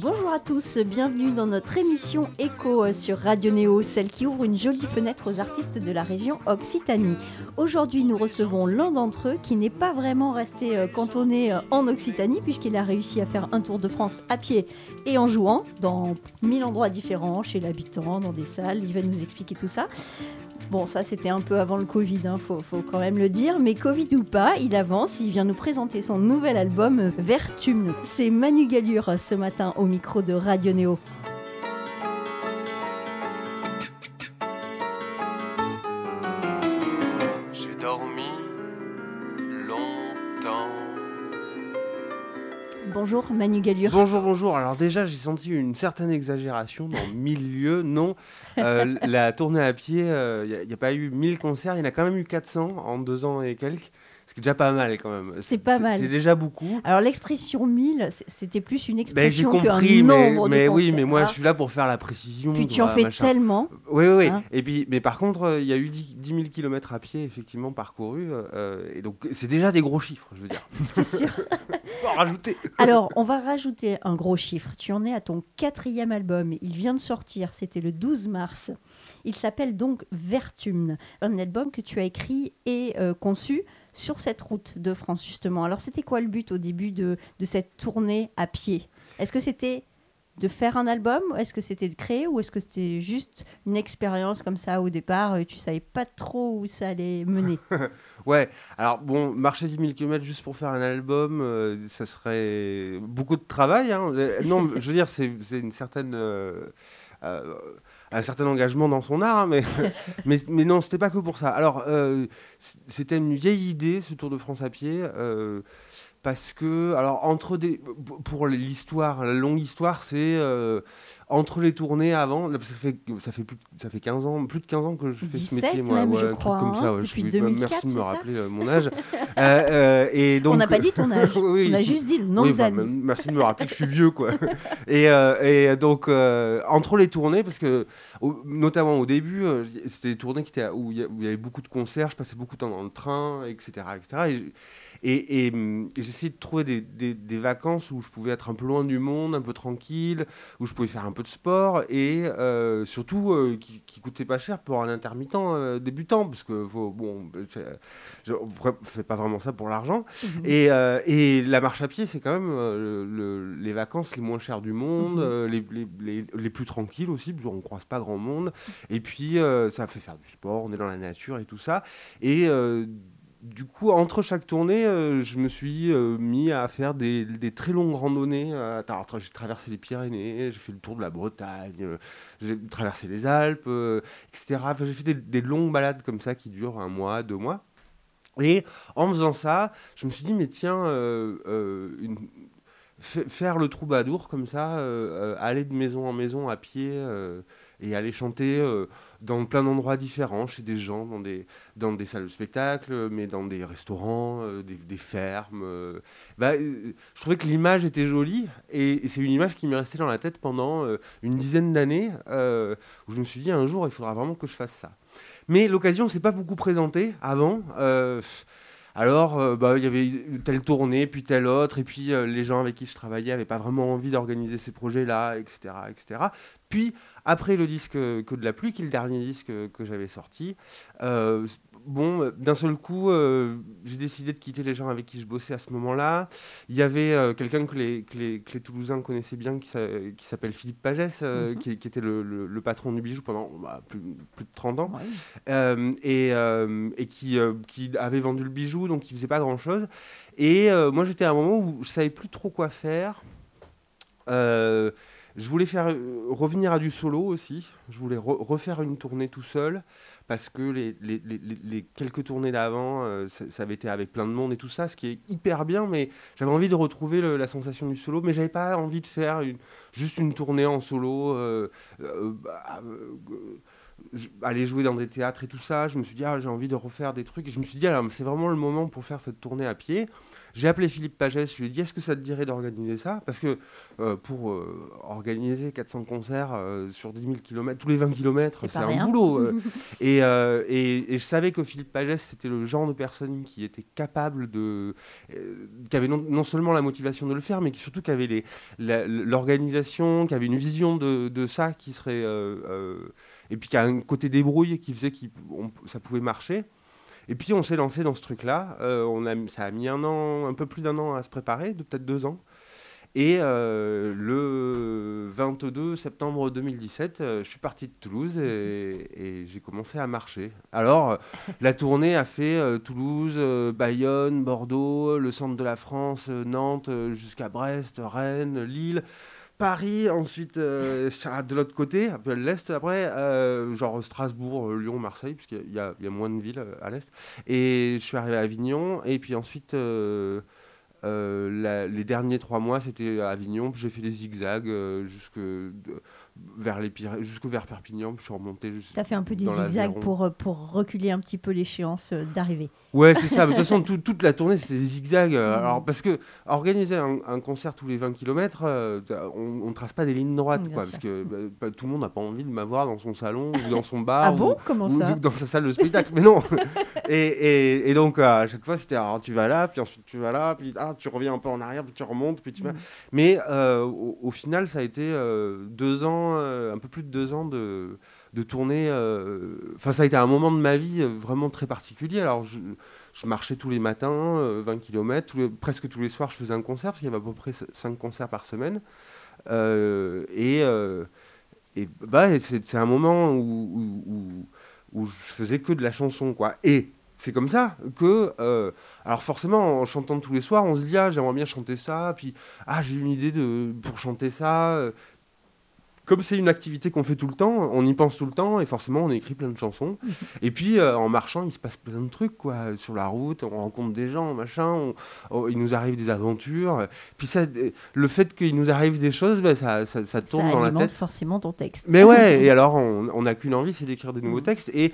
Bonjour à tous, bienvenue dans notre émission Echo sur Radio Néo, celle qui ouvre une jolie fenêtre aux artistes de la région Occitanie. Aujourd'hui, nous recevons l'un d'entre eux qui n'est pas vraiment resté euh, cantonné euh, en Occitanie puisqu'il a réussi à faire un tour de France à pied et en jouant dans mille endroits différents, chez l'habitant, dans des salles. Il va nous expliquer tout ça. Bon, ça c'était un peu avant le Covid, il faut, quand même le dire, mais Covid ou pas, il avance, il vient nous présenter son nouvel album euh, Vertum. C'est Manu Galure ce matin au micro de Radio Néo. Manu Galure. Bonjour, bonjour. Alors déjà, j'ai senti une certaine exagération dans mille lieux. Non, Euh, la tournée à pied, il n'y a, pas eu 1000 concerts, il y en a quand même eu 400 en deux ans et quelques. Ce qui est déjà pas mal quand même. C'est pas mal. C'est déjà beaucoup. Alors l'expression 1000, c- c'était plus une Ben, expression qu'un compris, mais, de oui, mais moi je suis là pour faire la précision. Puis tu en fais machin. tellement. Oui, oui, oui. Hein Et puis, mais par contre, euh, il y a eu 10, 10 000 km à pied, effectivement, parcourus. euh, et donc, c'est déjà des gros chiffres, je veux dire. C'est sûr. Alors, on va rajouter un gros chiffre. Tu en es à ton quatrième album. Il vient de sortir. C'était le 12 mars. Il s'appelle donc Vertum. Un album que tu as écrit et euh, conçu sur cette route de France, justement. Alors, c'était quoi le but au début de, de cette tournée à pied? Est-ce que c'était de faire un album Est-ce que c'était de créer Ou est-ce que c'était juste une expérience comme ça au départ euh, Tu savais pas trop où ça allait mener? Ouais, alors bon, marcher 10 000 km juste pour faire un album, euh, ça serait beaucoup de travail. hein. Euh, Non, je veux dire, c'est une certaine. euh, euh, un certain engagement dans son art, hein, mais, mais, mais non, c'était pas que pour ça. Alors, c'était une vieille idée, ce Tour de France à pied, parce que, alors, entre des. Pour l'histoire, la longue histoire, c'est. euh, entre les tournées avant, ça fait, ça, fait plus, ça fait 15 ans, plus de 15 ans que je fais ce 17 métier, moi. même, je un truc crois, comme hein, ça, ouais, je depuis suis- 2004, Merci de me rappeler euh, mon âge. Euh, et donc, On n'a pas dit ton âge. Oui, On a juste dit le nombre oui, d'années. même- merci de me rappeler que je suis vieux, quoi. et, et donc, entre les tournées, parce que, au- notamment au début, c'était des tournées qui étaient, où il y, avait beaucoup de concerts, je passais beaucoup de temps dans le train, etc. etc. et et, et, hum, et j'essayais de trouver des, des- des vacances où je pouvais être un peu loin du monde, un peu tranquille, où je pouvais faire un peu de sport et euh, surtout euh, qui, qui coûtait pas cher pour un intermittent euh, débutant, parce que faut, bon, je ne fais pas vraiment ça pour l'argent. Mhm. Et, et la marche à pied, c'est quand même le- les vacances les moins chères du monde, Mhm. les, les- les- les plus tranquilles aussi, parce qu'on ne croise pas grand monde. Et puis, ça fait faire du sport, on est dans la nature et tout ça. Et du coup, entre chaque tournée, euh, je me suis euh, mis à faire des, très longues randonnées. Euh, j'ai traversé les Pyrénées, j'ai fait le tour de la Bretagne, j'ai traversé les Alpes, etc. Enfin, j'ai fait des, longues balades comme ça qui durent un mois, deux mois. Et en faisant ça, je me suis dit, mais tiens, faire le troubadour comme ça, aller de maison en maison à pied et aller chanter euh, dans plein d'endroits différents, chez des gens, dans des, dans des salles de spectacle, mais dans des restaurants, euh, des, fermes. euh. Bah, je trouvais que l'image était jolie et, c'est une image qui m'est restée dans la tête pendant une dizaine d'années où je me suis dit un jour il faudra vraiment que je fasse ça. Mais l'occasion ne s'est pas beaucoup présentée avant. Alors, euh, bah, il y avait telle tournée, puis telle autre, et puis euh, les gens avec qui je travaillais n'avaient pas vraiment envie d'organiser ces projets-là, etc., etc. Puis, après le disque euh, Que de la pluie, qui est le dernier disque euh, que j'avais sorti, euh, bon, euh, d'un seul coup, euh, j'ai décidé de quitter les gens avec qui je bossais à ce moment-là. Il y avait euh, quelqu'un que les, que, les, que les Toulousains connaissaient bien, qui, s'a- qui s'appelle Philippe Pagès, Mhm. qui, qui était le, le- le patron du bijou pendant bah, plus, plus de 30 ans. Ouais. Et, et qui, qui avait vendu le bijou, donc qui faisait pas grand chose. Et euh, moi, j'étais à un moment où je savais plus trop quoi faire. Euh, je voulais faire euh, revenir à du solo aussi. Je voulais re- refaire une tournée tout seul parce que les, quelques tournées d'avant, euh, ça, avait été avec plein de monde et tout ça, ce qui est hyper bien. Mais j'avais envie de retrouver la sensation du solo, mais j'avais pas envie de faire juste une tournée en solo. euh, euh, bah, je- aller jouer dans des théâtres et tout ça. Je me suis dit, ah, j'ai envie de refaire des trucs. Et je me suis dit, alors, c'est vraiment le moment pour faire cette tournée à pied. J'ai appelé Philippe Pagès, je lui ai dit est-ce que ça te dirait d'organiser ça? Parce que euh, pour euh, organiser 400 concerts euh, sur 10 000 km, tous les 20 km, C'est un rien. boulot. et, et- et je savais que Philippe Pagès, c'était le genre de personne qui était capable de. qui avait non, non seulement la motivation de le faire, mais qui surtout qui avait l'organisation, qui avait une vision de, de ça qui serait. Et puis qui a un côté débrouille qui faisait que ça pouvait marcher. Et puis on s'est lancé dans ce truc-là. Euh, ça a mis un an, un peu plus d'un an à se préparer, peut-être deux ans. Et euh, le 22 septembre 2017, euh, je suis parti de Toulouse et, j'ai commencé à marcher. Alors, la tournée a fait Toulouse, Bayonne, Bordeaux, le centre de la France, Nantes, jusqu'à Brest, Rennes, Lille. Paris, ensuite euh, de l'autre côté, un peu à l'est après, euh, genre Strasbourg, euh, Lyon, Marseille, puisqu'il y, y a- moins de villes euh, à l'est. Et je suis arrivé à Avignon, et puis ensuite, euh, la- les derniers trois mois, c'était à Avignon, puis j'ai fait des zigzags jusque vers les jusqu'au vers Perpignan, puis je suis remonté. Tu as fait un peu des zigzags pour, pour reculer un petit peu l'échéance d'arrivée. Ouais, c'est ça. De toute façon, tout- toute la tournée, c'était des zigzags. euh. Alors, parce que organiser un, un concert tous les 20 km, on ne trace pas des lignes droites, Bien quoi, sûr. parce que bah, tout le monde n'a pas envie de m'avoir dans son salon ou dans son bar. Ah ou- bon Comment ou ça? dans sa salle de spectacle. Mais non. et, et- et donc, euh, à chaque fois, c'était alors, tu vas là, puis ensuite tu vas là, puis ah, tu reviens un peu en arrière, puis tu remontes, puis tu vas. Mhm. Mais euh, au, au final, ça a été euh, deux ans, euh, un peu plus de deux ans de, de tournée. euh, Enfin, ça a été un moment de ma vie euh, vraiment très particulier. Alors, je, marchais tous les matins, euh, 20 km, presque tous les soirs, je faisais un concert, parce qu'il y avait à peu près 5 concerts par semaine. Euh, et, euh, bah, c'est un moment où, je faisais que de la chanson, quoi. Et c'est comme ça que, euh, alors forcément, en chantant tous les soirs, on se dit ah j'aimerais bien chanter ça, puis ah j'ai une idée de pour chanter ça. Comme c'est une activité qu'on fait tout le temps, on y pense tout le temps et forcément on écrit plein de chansons. Et puis euh, en marchant, il se passe plein de trucs quoi. Sur la route, on rencontre des gens, machin. on- on- il nous arrive des aventures. Puis ça, le fait qu'il nous arrive des choses, ben, ça, ça, ça tourne Ça dans la alimente tête. forcément ton texte. Mais ouais, et alors on n'a qu'une envie, c'est d'écrire des nouveaux Mhm. textes. Et,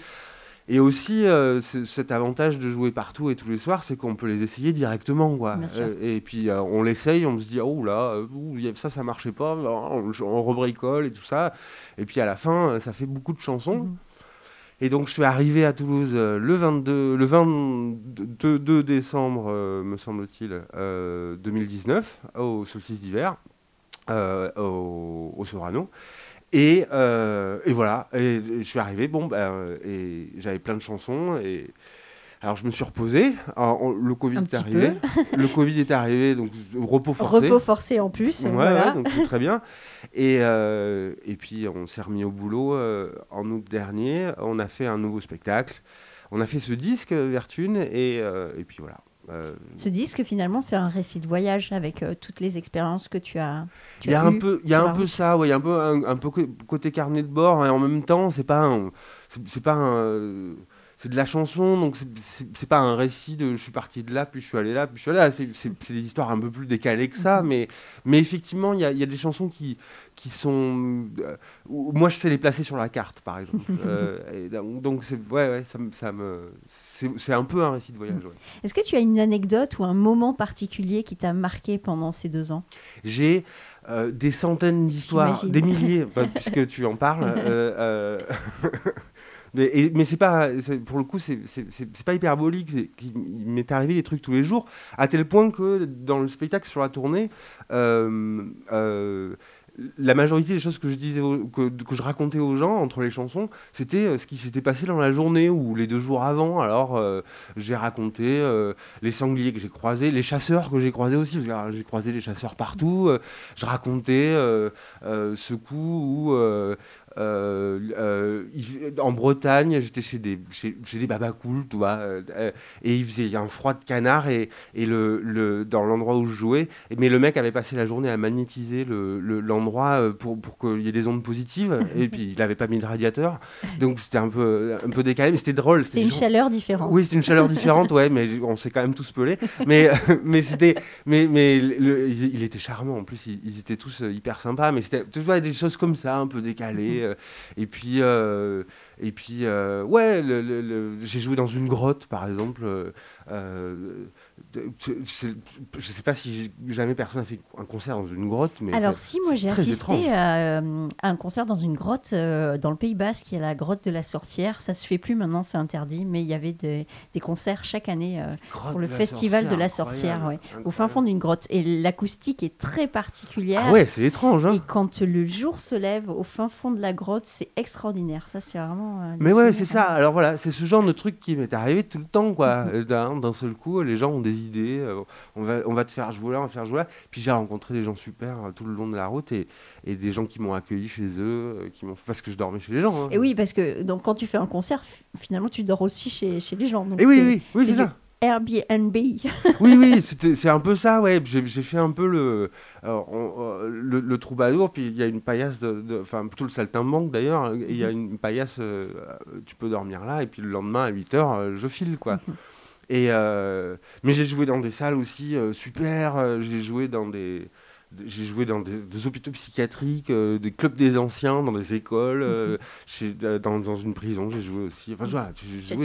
et aussi, euh, ce- cet avantage de jouer partout et tous les soirs, c'est qu'on peut les essayer directement. Quoi. Euh, et puis euh, on l'essaye, on se dit, oh là, ouh, ça, ça marchait pas, on, on rebricole et tout ça. Et puis à la fin, ça fait beaucoup de chansons. Mhm. Et donc je suis arrivé à Toulouse le 22, le 22 2 décembre, me semble-t-il, euh, 2019, au solstice d'hiver, au, au Sorano. Et, euh, et voilà, et je suis arrivé, bon, ben, euh, et j'avais plein de chansons. Et alors je me suis reposé. Alors, on- le Covid Un est arrivé. Le Covid est arrivé, donc repos forcé. Repos forcé en plus. Ouais, voilà. ouais, donc c'est très bien. Et, euh, et puis on s'est remis au boulot euh, en août dernier. On a fait un nouveau spectacle. On a fait ce disque Vertune et, et puis voilà. Euh, Ce disque, finalement, c'est un récit de voyage avec euh, toutes les expériences que tu as. Il y a un peu, il y a un peu ça, ouais, il y a un peu un, un peu côté carnet de bord et en même temps c'est pas un, c'est pas un, c'est de la chanson donc c'est- pas un récit de je suis parti de là puis je suis allé là puis je suis allé là. C'est des histoires un peu plus décalées que ça, Mhm. mais mais effectivement il y a, il y a des chansons qui qui sont, euh, moi je sais les placer sur la carte par exemple. Euh, et donc c'est ouais ouais ça ça me c'est un peu un récit de voyage. ouais. Est-ce que tu as une anecdote ou un moment particulier qui t'a marqué pendant ces deux ans? J'ai euh, des centaines d'histoires, des milliers, bah, puisque tu en parles. mais c'est pas, pour le coup, c'est pas hyperbolique. Il m'est arrivé des trucs tous les jours, à tel point que dans le spectacle sur la tournée, euh, euh, la majorité des choses que je disais, que, que je racontais aux gens entre les chansons, c'était euh, ce qui s'était passé dans la journée ou les deux jours avant. Alors, j'ai raconté les sangliers que j'ai croisés, les chasseurs que j'ai croisés aussi, j'ai croisé les chasseurs partout. je racontais ce coup où, euh, euh, il- en Bretagne, j'étais chez des, chez, chez des babacools, tu vois, euh, et il faisait un froid de canard, et, et le, le, dans l'endroit où je jouais, mais le mec avait passé la journée à magnétiser le- le- l'endroit euh, pour, pour qu'il y ait des ondes positives, et puis il n'avait pas mis de radiateur, donc c'était un peu, un peu décalé, mais c'était drôle. C'était une gens- chaleur différente. oui, c'est une chaleur différente, ouais, mais on s'est quand même tous pelés. Mais, mais c'était, mais, mais le- il il était charmant. En plus, ils, ils étaient tous hyper sympas. Mais c'était, tu vois, des choses comme ça, un peu décalées. Euh, et puis, euh, et puis, euh, ouais, j'ai joué dans une grotte, par exemple. Euh, euh, je sais pas si jamais personne n'a fait un concert dans une grotte, mais alors si moi j'ai assisté à, un concert dans une grotte dans le Pays Basque, qui est la grotte de la sorcière. Ça se fait plus maintenant, c'est interdit, mais il y avait des, concerts chaque année pour le festival de la sorcière, au fin fond d'une grotte. Et l'acoustique est très particulière. Ah ouais, c'est étrange. Hein. Et quand le jour se lève au fin fond de la grotte, c'est extraordinaire. Ça, c'est vraiment. mais ouais, c'est ça. Alors voilà, c'est ce genre de truc qui m'est arrivé tout le temps, quoi. D'un seul coup, les gens ont des idées. Euh, on, va, on va te faire jouer là, on va te faire jouer là. Puis j'ai rencontré des gens super euh, tout le long de la route et, et des gens qui m'ont accueilli chez eux, euh, qui m'ont parce que je dormais chez les gens. Hein. Et oui, parce que donc quand tu fais un concert, finalement tu dors aussi chez, chez les gens. Donc et oui, oui, oui, c'est ça. Airbnb. oui, oui, c'est un peu ça, ouais. J'ai fait un peu le, le, le, troubadour, puis il y a une paillasse, de, enfin plutôt le saltimbanque d'ailleurs, il y a mhm. une paillasse, tu peux dormir là, et puis le lendemain à 8h, je file, quoi. Et, euh, mais j'ai joué dans des salles aussi euh, super. Euh, j'ai joué dans des, j'ai joué dans des, hôpitaux psychiatriques, des clubs des anciens, dans des écoles, mhm. chez, dans, dans, une prison. J'ai joué aussi. Enfin, joué,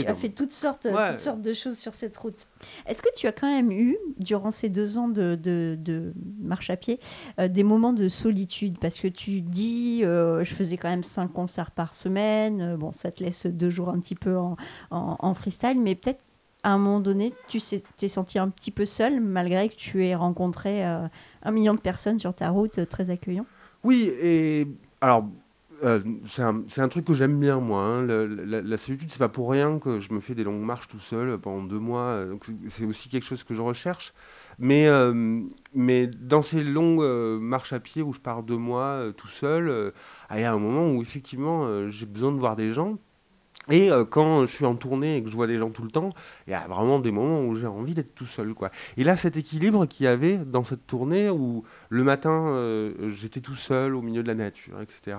tu as fait toutes sortes, toutes sortes de choses sur cette route. Est-ce que tu as quand même eu, durant ces deux ans de, de, de marche à pied, des moments de solitude? Parce que tu dis, je faisais quand même cinq concerts par semaine. bon, ça te laisse deux jours un petit peu en, en, en freestyle, mais peut-être à un moment donné, tu t'es senti un petit peu seul, malgré que tu aies rencontré euh, un million de personnes sur ta route, euh, très accueillant Oui, et alors, euh, c'est un, truc que j'aime bien, moi. Hein. la, la, solitude, c'est pas pour rien que je me fais des longues marches tout seul pendant deux mois. C'est aussi quelque chose que je recherche. Mais, mais dans ces longues marches à pied où je pars deux mois tout seul, il y a un moment où effectivement j'ai besoin de voir des gens et euh, quand je suis en tournée et que je vois des gens tout le temps, il y a vraiment des moments où j'ai envie d'être tout seul. Quoi. Et là, cet équilibre qu'il y avait dans cette tournée où le matin, euh, j'étais tout seul au milieu de la nature, etc.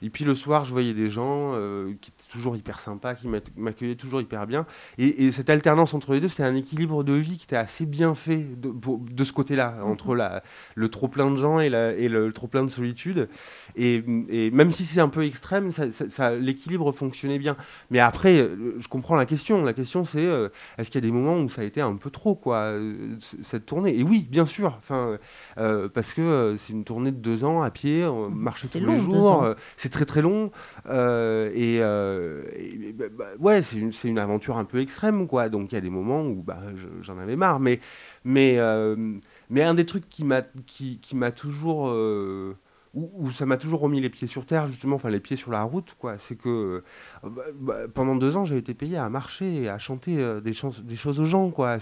Et puis le soir, je voyais des gens euh, qui étaient toujours hyper sympas, qui m'accueillaient toujours hyper bien. Et, cette alternance entre les deux, c'était un équilibre de vie qui était assez bien fait de, de ce côté-là, entre la, le trop plein de gens et, la, et le, trop plein de solitude. Et, et même si c'est un peu extrême, ça, ça, l'équilibre fonctionnait bien. Mais après, euh, je comprends la question. La question, c'est euh, est-ce qu'il y a des moments où ça a été un peu trop, quoi, euh, cette tournée? Et oui, bien sûr. Enfin, parce que c'est une tournée de deux ans à pied, on mmh. marche tous les jours. c'est très très long. et, bah, bah, ouais, c'est une, une, aventure un peu extrême, quoi. Donc il y a des moments où bah, j'en avais marre. Mais, mais, mais un des trucs qui m'a qui, qui m'a toujours où, ça m'a toujours remis les pieds sur terre, justement, enfin les pieds sur la route, quoi. C'est que euh, bah, bah, pendant deux ans, j'ai été payé à marcher et à chanter euh, des, des choses aux gens, quoi.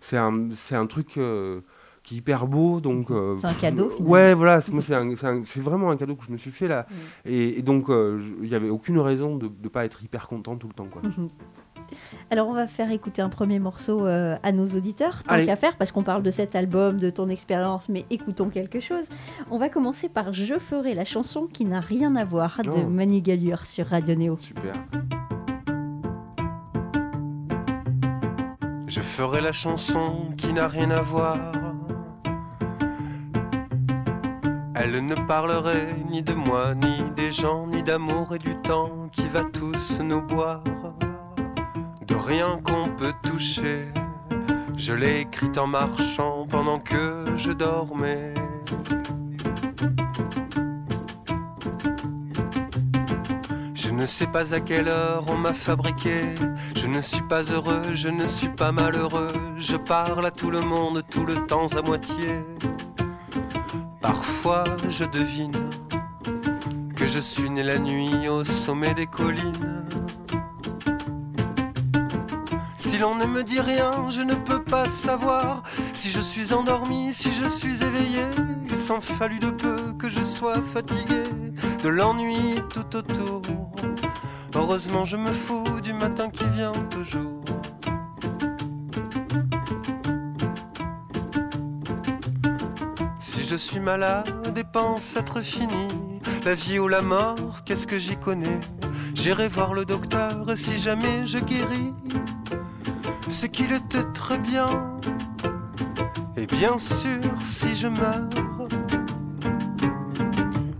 C'est un, un truc euh, qui est hyper beau, donc. c'est un cadeau. Finalement. Ouais, voilà. Moi, c'est vraiment un cadeau que je me suis fait là, et, donc il n'y avait aucune raison de ne pas être hyper content tout le temps, quoi. Alors on va faire écouter un premier morceau euh, à nos auditeurs, tant qu'à faire, parce qu'on parle de cet album, de ton expérience, mais écoutons quelque chose. On va commencer par Je ferai la chanson qui n'a rien à voir de oh. Manu Galure sur Radio Néo. Super. Je ferai la chanson qui n'a rien à voir. Elle ne parlerait ni de moi, ni des gens, ni d'amour et du temps qui va tous nous boire de rien qu'on peut toucher. Je l'ai écrite en marchant pendant que je dormais. Je ne sais pas à quelle heure on m'a fabriqué. Je ne suis pas heureux, je ne suis pas malheureux. Je parle à tout le monde tout le temps à moitié. Parfois je devine que je suis né la nuit au sommet des collines si l'on ne me dit rien, je ne peux pas savoir si je suis endormi, si je suis éveillé. Il s'en fallut de peu que je sois fatigué de l'ennui tout autour. Heureusement, je me fous du matin qui vient toujours. Je suis malade et pense être fini, la vie ou la mort, qu'est-ce que j'y connais? J'irai voir le docteur si jamais je guéris c'est qu'il était très bien. Et bien sûr, si je meurs,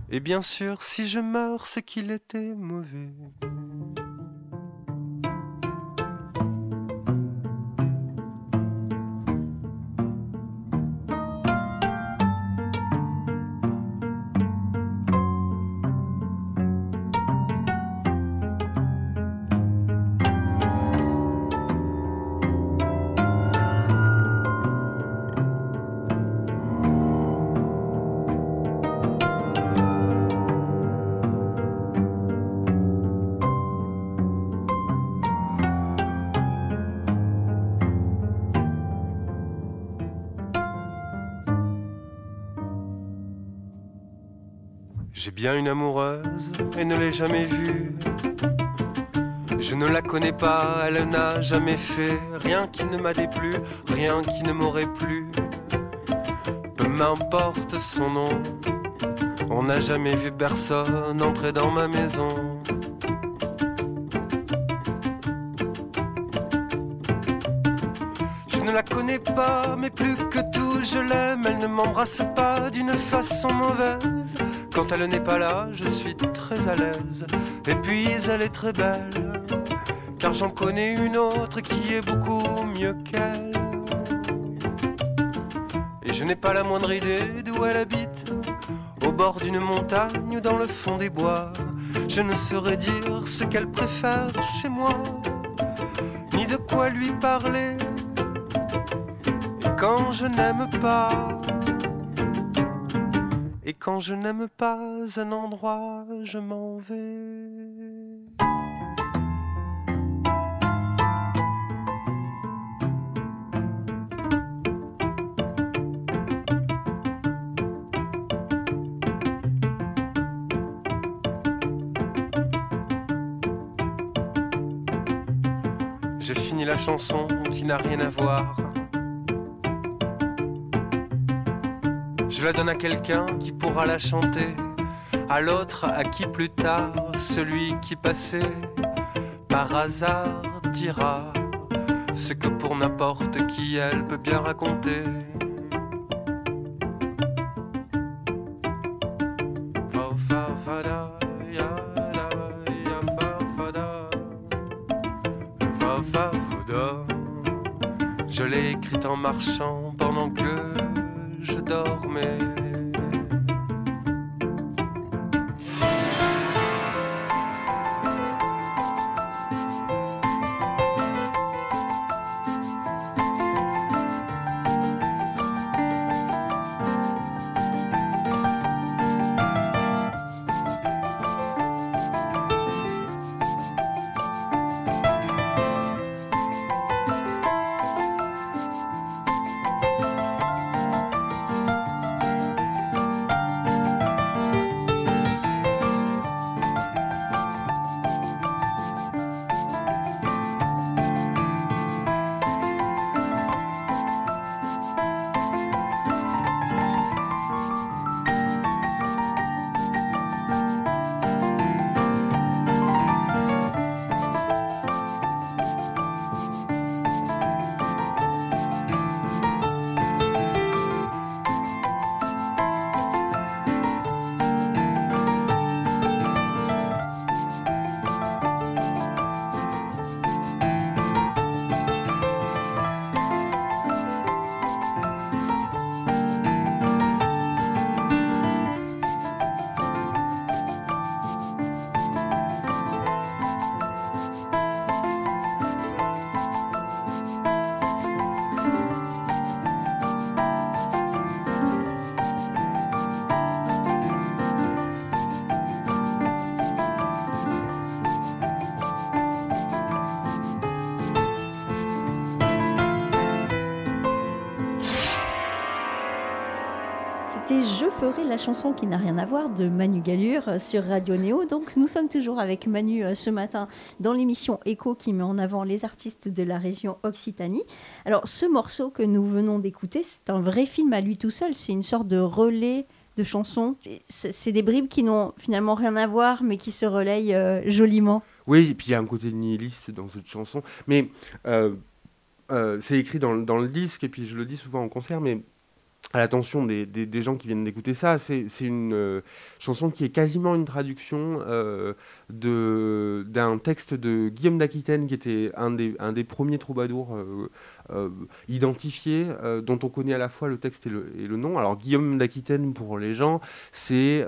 et bien sûr, si je meurs, c'est qu'il était mauvais. Bien une amoureuse et ne l'ai jamais vue. Je ne la connais pas, elle n'a jamais fait rien qui ne m'a déplu, rien qui ne m'aurait plu. Peu m'importe son nom, on n'a jamais vu personne entrer dans ma maison. Je ne la connais pas, mais plus que tout, je l'aime. Elle ne m'embrasse pas d'une façon mauvaise. Quand elle n'est pas là, je suis très à l'aise. Et puis elle est très belle, car j'en connais une autre qui est beaucoup mieux qu'elle. Et je n'ai pas la moindre idée d'où elle habite, au bord d'une montagne ou dans le fond des bois. Je ne saurais dire ce qu'elle préfère chez moi, ni de quoi lui parler. Quand je n'aime pas, et quand je n'aime pas un endroit, je m'en vais. J'ai fini la chanson qui n'a rien à voir. Je la donne à quelqu'un qui pourra la chanter, à l'autre à qui plus tard celui qui passait par hasard dira ce que pour n'importe qui elle peut bien raconter. Je l'ai écrite en marchant Je ferai la chanson qui n'a rien à voir de Manu Galure euh, sur Radio Néo. Donc nous sommes toujours avec Manu euh, ce matin dans l'émission Echo qui met en avant les artistes de la région Occitanie. Alors ce morceau que nous venons d'écouter, c'est un vrai film à lui tout seul. C'est une sorte de relais de chansons. C'est des bribes qui n'ont finalement rien à voir mais qui se relayent euh, joliment. Oui, et puis il y a un côté nihiliste dans cette chanson. Mais c'est écrit dans, dans le disque, et puis je le dis souvent en concert, mais à l'attention des, gens qui viennent d'écouter ça, c'est une euh, chanson qui est quasiment une traduction euh, d'un texte de Guillaume d'Aquitaine, qui était un des, un des premiers troubadours euh, identifiés, dont on connaît à la fois le texte et le, nom. Alors Guillaume d'Aquitaine, pour les gens, c'est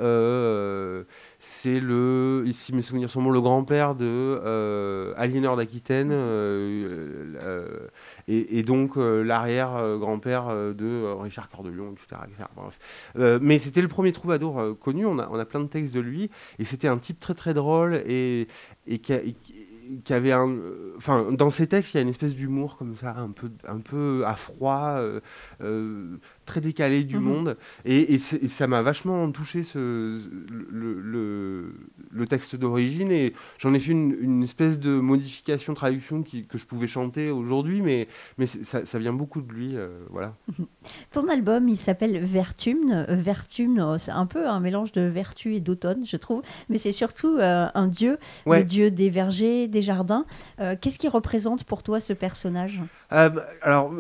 c'est le, si mes souvenirs sont bons, le grand-père de euh, Aliénor d'Aquitaine, euh, euh, et, donc l'arrière-grand-père de Richard Cœur de etc. mais c'était le premier troubadour connu, on a, on plein de textes de lui, et c'était un type très très drôle, et, et qui, avait dans ses textes, il y a une espèce d'humour comme ça, un peu, un peu à froid, très décalé du Mhm. monde. Et, et c'est- et ça m'a vachement touché ce, le, le- le texte d'origine. Et j'en ai fait une, une espèce de modification, traduction qui- que je pouvais chanter aujourd'hui, mais, ça, ça vient beaucoup de lui. euh, voilà. Ton album, il s'appelle Vertumne. Vertumne, euh, c'est un peu un mélange de vertu et d'automne, je trouve. Mais c'est surtout euh, un dieu, Ouais. le dieu des vergers, des jardins. Euh, Qu'est-ce qui représente pour toi ce personnage? Bah, alors,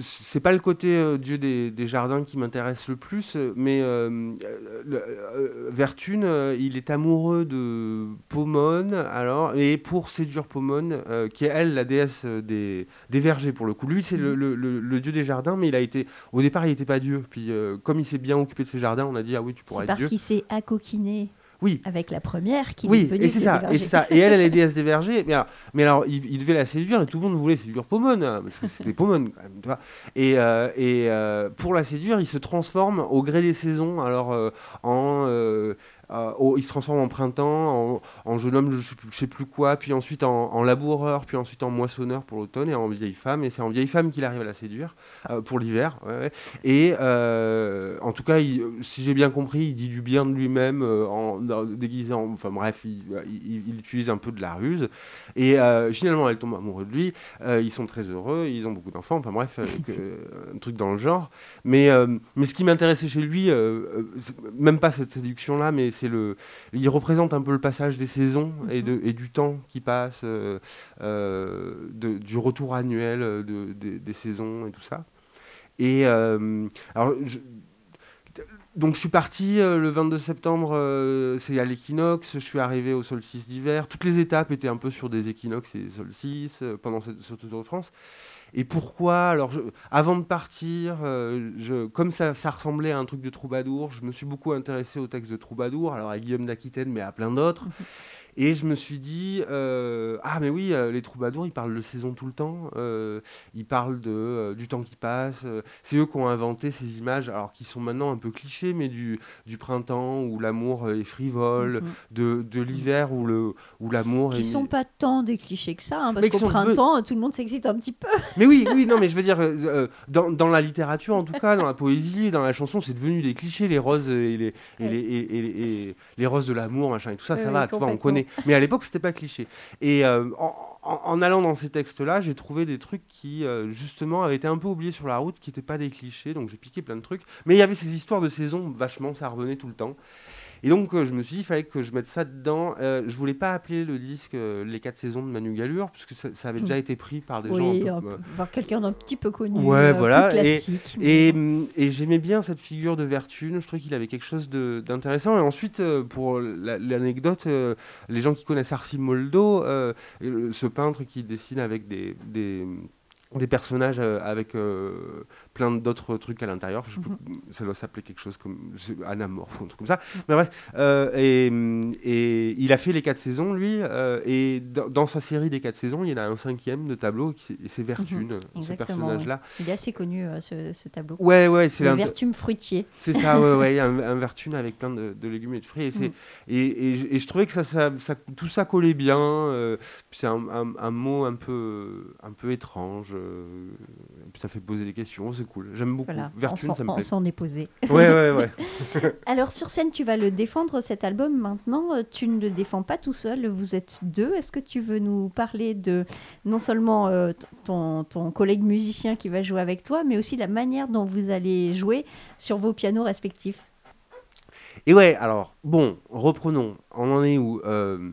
c'est pas le côté dieu des, des jardins qui m'intéresse le plus, mais euh, euh, le- Vertune, euh, il est amoureux de Pomone, alors, et pour séduire Pomone, qui est elle la déesse des, des vergers pour le coup. Lui, c'est le, le- dieu des jardins, mais il a été, au départ, il n'était pas dieu. Puis, comme il s'est bien occupé de ses jardins, on a dit ah oui, tu pourras C'est être parce dieu. qu'il s'est accoquiné Oui, avec la première est oui, devenu et c'est ça, et c'est ça. Et elle, elle est déesse des vergers. Mais alors, mais alors il, il devait la séduire et tout le monde voulait séduire Pomone, hein, parce que c'était Pomone quand même, tu vois. Et, euh, et euh, pour la séduire, il se transforme au gré des saisons. Alors, euh, en, euh, au- il se transforme en printemps, en, en jeune homme, je je sais plus quoi, puis ensuite en, en laboureur, puis ensuite en moissonneur pour l'automne et en vieille femme. Et c'est en vieille femme qu'il arrive à la séduire euh, pour l'hiver. Et euh, en tout cas, si j'ai bien compris, il dit du bien de lui-même en, dans- déguisé en. Enfin bref, il, il- il utilise un peu de la ruse. Et finalement, elle tombe amoureuse de lui. ils sont très heureux, ils ont beaucoup d'enfants. Enfin bref, un truc dans le genre. Mais, mais ce qui m'intéressait chez lui, même pas cette séduction-là, mais c'est le. Il représente un peu le passage des saisons et, de, et du temps qui passe, euh, euh, de- du retour annuel de, des- saisons et tout ça. Et euh, alors, je- donc je suis parti euh, le 22 septembre, euh, c'est à l'équinoxe, je suis arrivé au solstice d'hiver. Toutes les étapes étaient un peu sur des équinoxes et des solstices euh, pendant ce Tour de France. Et pourquoi Alors, avant de partir, euh, comme ça, ça ressemblait à un truc de troubadour, je me suis beaucoup intéressé au texte de troubadour, alors à Guillaume d'Aquitaine, mais à plein d'autres. Et je me suis dit, euh, ah mais oui, euh, les troubadours, ils parlent de saison tout le temps, euh, ils parlent de, du temps qui passe, c'est eux qui ont inventé ces images, alors qui sont maintenant un peu clichés, mais du, du printemps où l'amour est frivole, Mhm. de, de l'hiver où le- où l'amour Qui est... sont pas tant des clichés que ça, hein, parce qui qu'au printemps, tout le monde s'excite un petit peu. Mais oui, oui, non, mais je veux dire, dans, dans la littérature en tout cas, dans la poésie, dans la chanson, c'est devenu des clichés, les roses et les, et les, et, et les roses de l'amour, machin, et tout ça, ça va, tu vois, on connaît. Mais à l'époque, c'était pas cliché. Et euh, en, allant dans ces textes-là, j'ai trouvé des trucs qui, euh, justement, avaient été un peu oubliés sur la route, qui n'étaient pas des clichés, donc j'ai piqué plein de trucs. Mais il y avait ces histoires de saison, vachement, ça revenait tout le temps. Et donc, euh, je me suis dit, il fallait que je mette ça dedans. Euh, je voulais pas appeler le disque euh, Les 4 saisons de Manu Gallure, parce que ça, ça avait déjà été pris par des gens. Oui, euh, voir quelqu'un d'un petit peu connu, Ouais, voilà, plus classique. et, mais- et j'aimais bien cette figure de Vertune, je trouvais qu'il avait quelque chose d'intéressant. Et ensuite, pour la- l'anecdote, les gens qui connaissent Arcimoldo, euh, ce peintre qui dessine avec des, des, des personnages euh, avec euh, plein d'autres trucs à l'intérieur, plus, ça doit s'appeler quelque chose comme anamorphe ou un truc comme ça. Mais bref, euh, et, et il a fait les quatre saisons, lui, euh, et dans, sa série des quatre saisons, il y en a un cinquième de tableau, qui- et c'est Vertune, ce Exactement, personnage-là. Il est assez connu, euh, ce, ce tableau. Ouais, ouais, c'est Le l'un- vertume fruitier. c'est ça, ouais, ouais, un, un vertune avec plein de, de légumes et de fruits. Et, c'est- Mm. et, et je- et je trouvais que ça, ça, ça- tout ça collait bien. euh, c'est un, un- un mot un peu, un peu étrange. ça fait poser des questions, c'est cool. J'aime beaucoup. Voilà, on Vertune, ça me on plaît. s'en est posé. Ouais, ouais, ouais. Alors sur scène, tu vas le défendre cet album maintenant. euh, Tu ne le défends pas tout seul, vous êtes deux. Est-ce que tu veux nous parler de non seulement euh, ton, ton collègue musicien qui va jouer avec toi, mais aussi la manière dont vous allez jouer sur vos pianos respectifs? Et ouais, alors, bon, reprenons. On en est où Euh,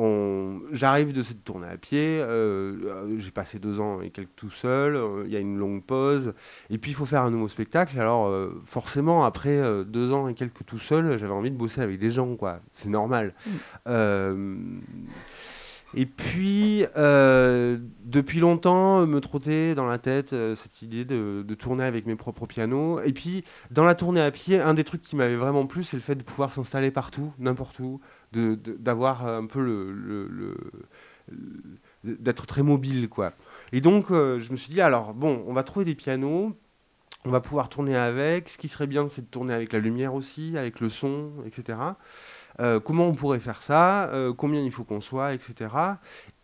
on- J'arrive de cette tournée à pied, euh, euh, j'ai passé deux ans et quelques tout seul, euh, il y a une longue pause, et puis il faut faire un nouveau spectacle. Alors euh, forcément, après deux ans et quelques tout seul, j'avais envie de bosser avec des gens, quoi. C'est normal. Mm. Et puis, euh, depuis longtemps, me trottait dans la tête euh, cette idée de, de tourner avec mes propres pianos. Et puis, dans la tournée à pied, un des trucs qui m'avait vraiment plu, c'est le fait de pouvoir s'installer partout, n'importe où, d'avoir un peu le, d'être très mobile, quoi. Et donc, euh, je me suis dit, alors, bon, on va trouver des pianos, on va pouvoir tourner avec. Ce qui serait bien, c'est de tourner avec la lumière aussi, avec le son, etc. Euh, comment on pourrait faire ça? Euh, Combien il faut qu'on soit, etc.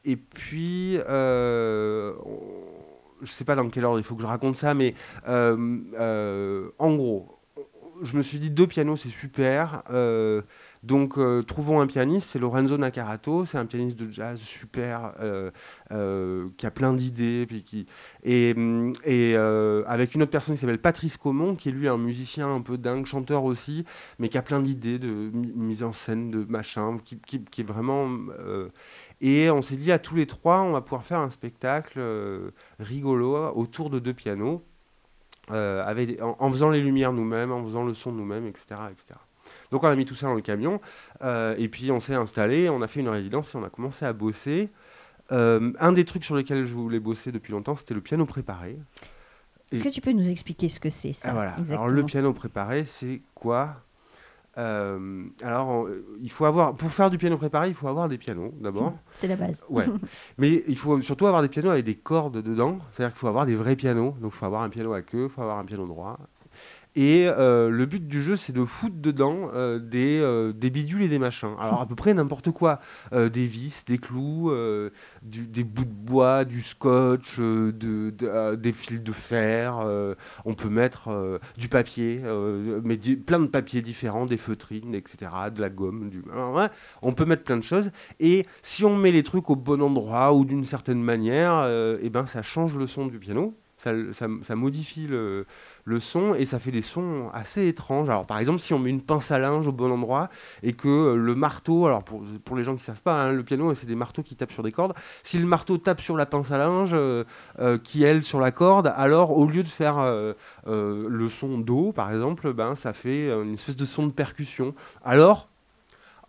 Et puis, je sais pas dans quel ordre il faut que je raconte ça, mais en gros, je me suis dit deux pianos, c'est super. Donc, euh, trouvons un pianiste, c'est Lorenzo Nakarato, c'est un pianiste de jazz super, euh, euh, qui a plein d'idées, et, euh, avec une autre personne qui s'appelle Patrice Comont, qui est lui un musicien un peu dingue, chanteur aussi, mais qui a plein d'idées de mi- mise en scène, de machin, qui, est vraiment. et on s'est dit à tous les trois, on va pouvoir faire un spectacle rigolo autour de deux pianos, en, en faisant les lumières nous-mêmes, en faisant le son nous-mêmes, etc., etc. Donc on a mis tout ça dans le camion, euh, et puis on s'est installé, on a fait une résidence et on a commencé à bosser. Euh, un des trucs sur lesquels je voulais bosser depuis longtemps, c'était le piano préparé. Est-ce que tu peux nous expliquer ce que c'est ça Ah, voilà. Alors le piano préparé, c'est quoi? Euh, Alors on- il faut avoir, pour faire du piano préparé, il faut avoir des pianos d'abord. C'est la base. Ouais. Mais il faut surtout avoir des pianos avec des cordes dedans. C'est-à-dire qu'il faut avoir des vrais pianos. Donc il faut avoir un piano à queue, il faut avoir un piano droit. Et euh, le but du jeu, c'est de foutre dedans euh, des, euh, des bidules et des machins. Alors à peu près n'importe quoi. Des vis, des clous, des bouts de bois, du scotch, de, de- des fils de fer. on peut mettre du papier, mais plein de papiers différents, des feutrines, etc., de la gomme. On peut mettre plein de choses. Et si on met les trucs au bon endroit ou d'une certaine manière, euh, eh ben, ça change le son du piano. Ça modifie le, le son et ça fait des sons assez étranges. Alors par exemple, si on met une pince à linge au bon endroit et que euh, le marteau, alors pour, pour les gens qui savent pas, hein, le piano c'est des marteaux qui tapent sur des cordes. Si le marteau tape sur la pince à linge, euh, euh, qui elle sur la corde, alors au lieu de faire euh, euh, le son do par exemple, ben ça fait euh, une espèce de son de percussion. Alors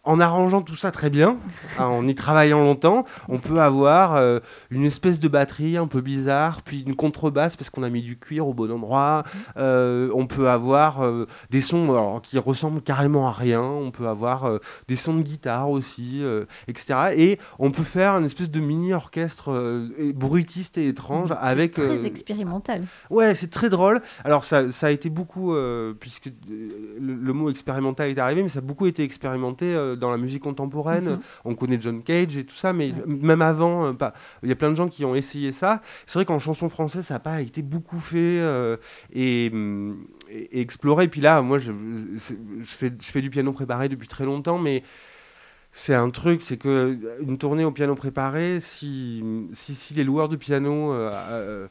en arrangeant tout ça très bien, hein, en y travaillant longtemps, on peut avoir euh, une espèce de batterie un peu bizarre, puis une contrebasse parce qu'on a mis du cuir au bon endroit. Euh, on peut avoir euh, des sons alors, qui ressemblent carrément à rien. On peut avoir des sons de guitare aussi, etc. Et on peut faire une espèce de mini orchestre bruitiste et étrange C'est avec. très expérimental. Ouais, c'est très drôle. Alors ça, ça a été beaucoup, puisque le, le mot expérimental est arrivé, mais ça a beaucoup été expérimenté dans la musique contemporaine. Mhm. On connaît John Cage et tout ça, mais Ouais. même avant, euh. Il y a plein de gens qui ont essayé ça. C'est vrai qu'en chanson française, ça n'a pas été beaucoup fait euh, et, hum, et- et exploré. Et puis là, moi, je fais, je fais du piano préparé depuis très longtemps, mais c'est un truc, c'est que euh, une tournée au piano préparé, si, si, si les loueurs de piano euh, euh,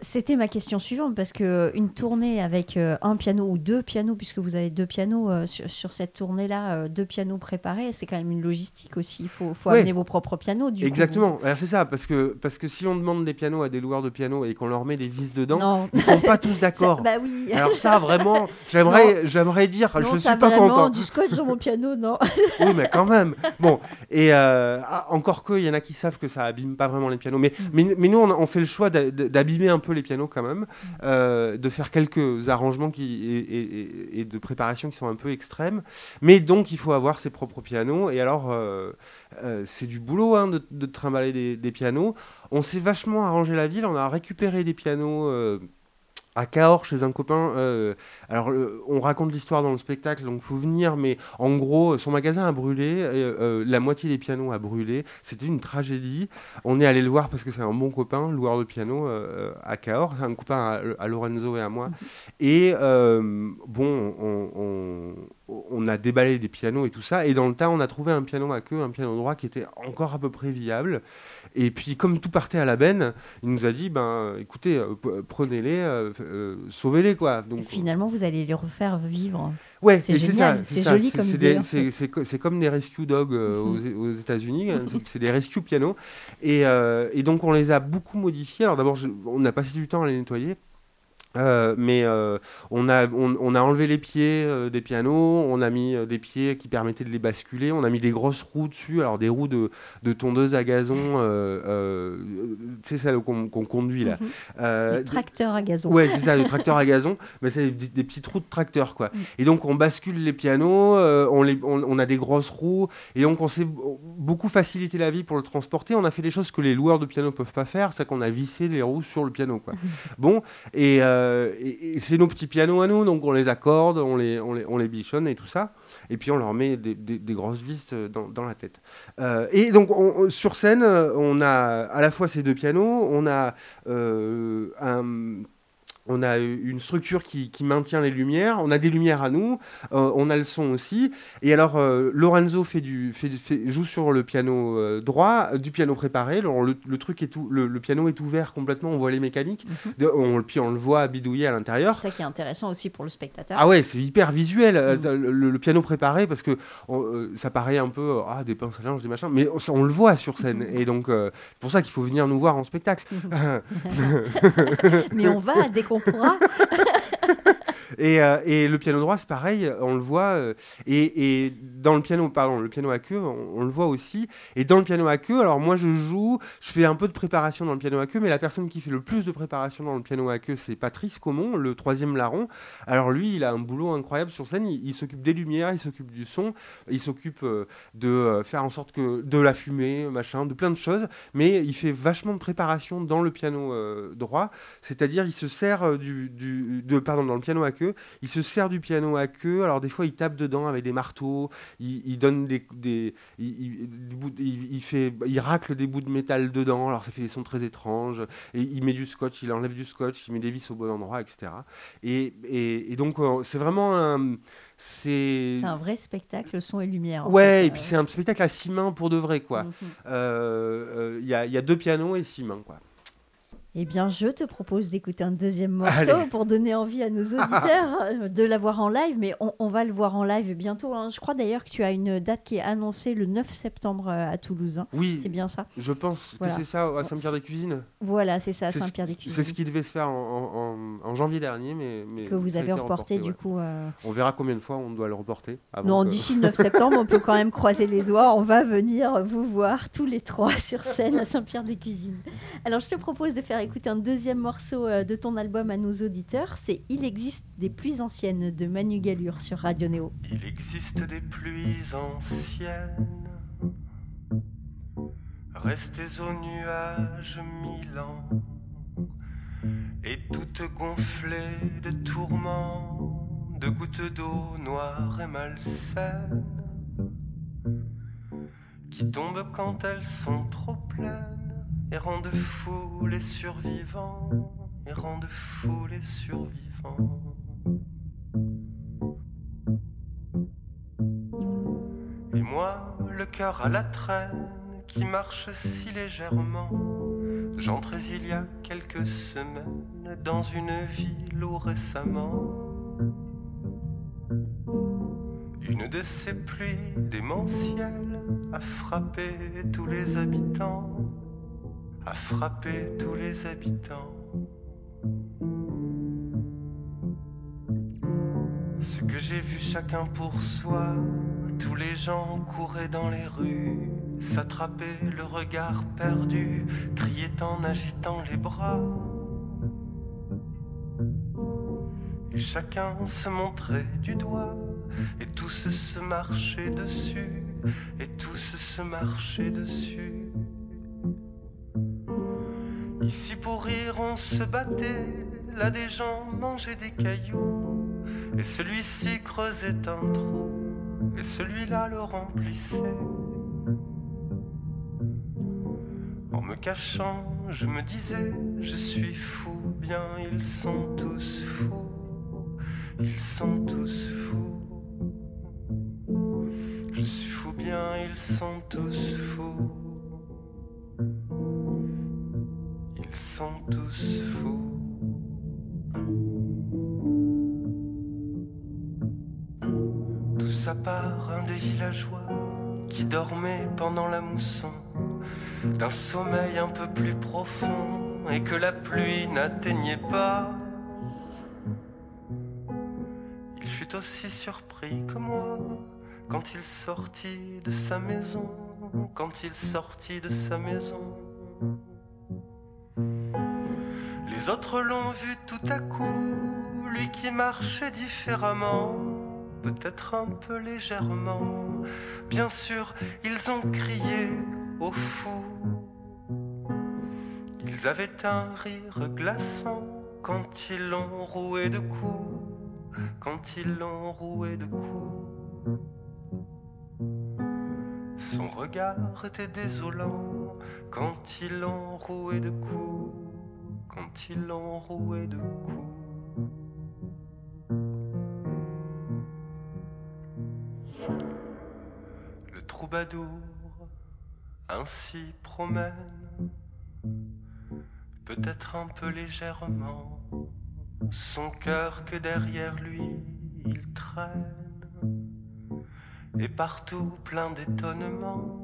C'était ma question suivante parce que une tournée avec un piano ou deux pianos, puisque vous avez deux pianos euh, sur, sur cette tournée-là, deux pianos préparés, c'est quand même une logistique aussi. Il faut, faut Ouais. amener vos propres pianos. Du. Exactement, Alors, c'est ça, parce que, parce que si on demande des pianos à des loueurs de piano et qu'on leur met des vis dedans, Non. ils sont pas tous d'accord. bah oui. Alors ça, vraiment, j'aimerais, j'aimerais dire, non, je ça suis pas vraiment, content. du scotch sur mon piano, non. Oui, mais quand même. Bon, et euh, ah, encore que, il y en a qui savent que ça abîme pas vraiment les pianos. Mais, Mm. mais, mais nous, on, fait le choix d'a- d'abîmer un peu les pianos quand même, euh, de faire quelques arrangements qui, et, et- et- et de préparation qui sont un peu extrêmes. Mais donc, il faut avoir ses propres pianos. Et alors, euh, euh, c'est du boulot hein, de, de trimballer des, des pianos. On s'est vachement arrangé la ville. On a récupéré des pianos. Euh, à Cahors chez un copain. euh, alors, euh, on raconte l'histoire dans le spectacle, donc faut venir, mais en gros, son magasin a brûlé, et, euh, la moitié des pianos a brûlé. C'était une tragédie. On est allé le voir parce que c'est un bon copain, loueur de piano euh, à Cahors, c'est un copain à, à Lorenzo et à moi. Et euh, bon, on, on- on a déballé des pianos et tout ça, et dans le tas, on a trouvé un piano à queue, un piano droit qui était encore à peu près viable. Et puis, comme tout partait à la benne, il nous a dit, ben, écoutez, euh, p- prenez-les, euh, euh, sauvez-les, quoi. Donc, Finalement, vous allez les refaire vivre. Ouais, C'est génial, c'est joli comme idée, en C'est comme des rescue dogs euh, aux, aux États-Unis, hein, c'est- des rescue pianos. Et, euh, et donc on les a beaucoup modifiés. Alors d'abord, on a passé du temps à les nettoyer. Euh, mais euh, on, a, on, on a enlevé les pieds euh, des pianos, on a mis des pieds qui permettaient de les basculer, on a mis des grosses roues dessus, alors des roues de, de tondeuse à gazon, sais, celles qu'on conduit là. Mhm. Les tracteurs à gazon. Ouais, c'est ça, le tracteur à gazon, mais c'est des, des petits trous de tracteur, quoi. Et donc, on bascule les pianos, on, les, on, on a des grosses roues, et donc, on s'est beaucoup facilité la vie pour le transporter. On a fait des choses que les loueurs de piano peuvent pas faire, c'est qu'on a vissé les roues sur le piano, quoi. bon, et, euh, et, c'est nos petits pianos à nous, donc on les accorde, on les, on les, on les bichonne et tout ça. Et puis on leur met des, grosses vis euh, dans, la tête. Euh, et donc on- on- sur scène, on a à la fois ces deux pianos, on a un on a une structure qui, qui maintient les lumières, on a des lumières à nous, euh, on a le son aussi. Et alors, euh, Lorenzo fait du, fait, fait- joue sur le piano euh, droit, euh, du piano préparé. Alors, le, le truc est tout, le, le piano est ouvert complètement, on voit les mécaniques. Mhm. On, puis on le voit bidouiller à l'intérieur. C'est ça qui est intéressant aussi pour le spectateur. Ah ouais, c'est hyper visuel, euh, Mhm. le, piano préparé, parce que on- euh, ça paraît un peu euh, ah, des pinces à linge, des machins, mais on, on le voit sur scène. Mhm. Et donc, euh, c'est pour ça qu'il faut venir nous voir en spectacle. Mais on va qu'on pourra. Et, euh, et le piano droit, c'est pareil, on le voit. euh, et, dans le piano, pardon, le piano à queue, on, le voit aussi. Et dans le piano à queue, alors moi je joue, je fais un peu de préparation dans le piano à queue, mais la personne qui fait le plus de préparation dans le piano à queue, c'est Patrice Comon, le troisième larron. Alors lui, il a un boulot incroyable sur scène. Il, s'occupe des lumières, il s'occupe du son, il s'occupe euh, de faire en sorte que de la fumée, machin, de plein de choses. Mais il fait vachement de préparation dans le piano droit, c'est-à-dire il se sert de, pardon, dans le piano à queue, il se sert du piano à queue. Alors des fois, il tape dedans avec des marteaux, il, il donne des, des, il, fait, il racle des bouts de métal dedans. Alors ça fait des sons très étranges. Et il met du scotch, il enlève du scotch, il met des vis au bon endroit, etc. Et, et- et donc euh, c'est vraiment un, c'est un vrai spectacle, son et lumière. Ouais, fait, et puis c'est un spectacle à six mains pour de vrai, quoi. Mhm. Euh, euh, Il y, a, il y a deux pianos et six mains, quoi. Eh bien, je te propose d'écouter un deuxième morceau Allez. pour donner envie à nos auditeurs euh, de la voir en live, mais on, on va le voir en live bientôt. hein. Je crois d'ailleurs que tu as une date qui est annoncée le 9 septembre euh, à Toulouse. hein. Oui, C'est bien ça je pense Voilà. que c'est ça, à Saint-Pierre-des-Cuisines. Voilà, c'est ça, ce- Saint-Pierre-des-Cuisines. C'est ce qui devait se faire en, en- en- en janvier dernier, mais, mais Que vous avez reporté, du coup. euh, On verra combien de fois on doit le reporter. avant Non, que- d'ici le 9 septembre, on peut quand même croiser les doigts. On va venir vous voir tous les trois sur scène à Saint-Pierre-des-Cuisines. Alors, je te propose de faire écouter un deuxième morceau euh, de ton album à nos auditeurs. C'est Il existe des pluies anciennes de Manu Galure sur Radio Néo. Il existe des pluies anciennes, restées au nuage mille ans, et toutes gonflées de tourments, de gouttes d'eau noires et malsaines, qui tombent quand elles sont trop pleines, et rendent fous les survivants, et rendent fous les survivants. Et moi, le cœur à la traîne, qui marche si légèrement, j'entrais il y a quelques semaines dans une ville où récemment, une de ces pluies démentielles a frappé tous les habitants, a frappé tous les habitants. Ce que j'ai vu chacun pour soi, tous les gens couraient dans les rues, s'attrapaient le regard perdu, criaient en agitant les bras. Et chacun se montrait du doigt, et tous se marchaient dessus, et tous se marchaient dessus. Ici pour rire on se battait, là des gens mangeaient des cailloux, et celui-ci creusait un trou, et celui-là le remplissait. En me cachant, je me disais, je suis fou, bien ils sont tous fous, ils sont tous fous. Je suis fou, bien ils sont tous fous. Sont tous fous. Tout ça part un des villageois qui dormait pendant la mousson d'un sommeil un peu plus profond et que la pluie n'atteignait pas. Il fut aussi surpris que moi quand il sortit de sa maison, quand il sortit de sa maison. Les autres l'ont vu tout à coup, lui qui marchait différemment, peut-être un peu légèrement. Bien sûr, ils ont crié au fou. Ils avaient un rire glaçant quand ils l'ont roué de coups, quand ils l'ont roué de coups. Son regard était désolant quand ils l'ont roué de coups, quand l'ont roué de coups. Le troubadour ainsi promène, peut-être un peu légèrement, son cœur que derrière lui il traîne, et partout plein d'étonnement,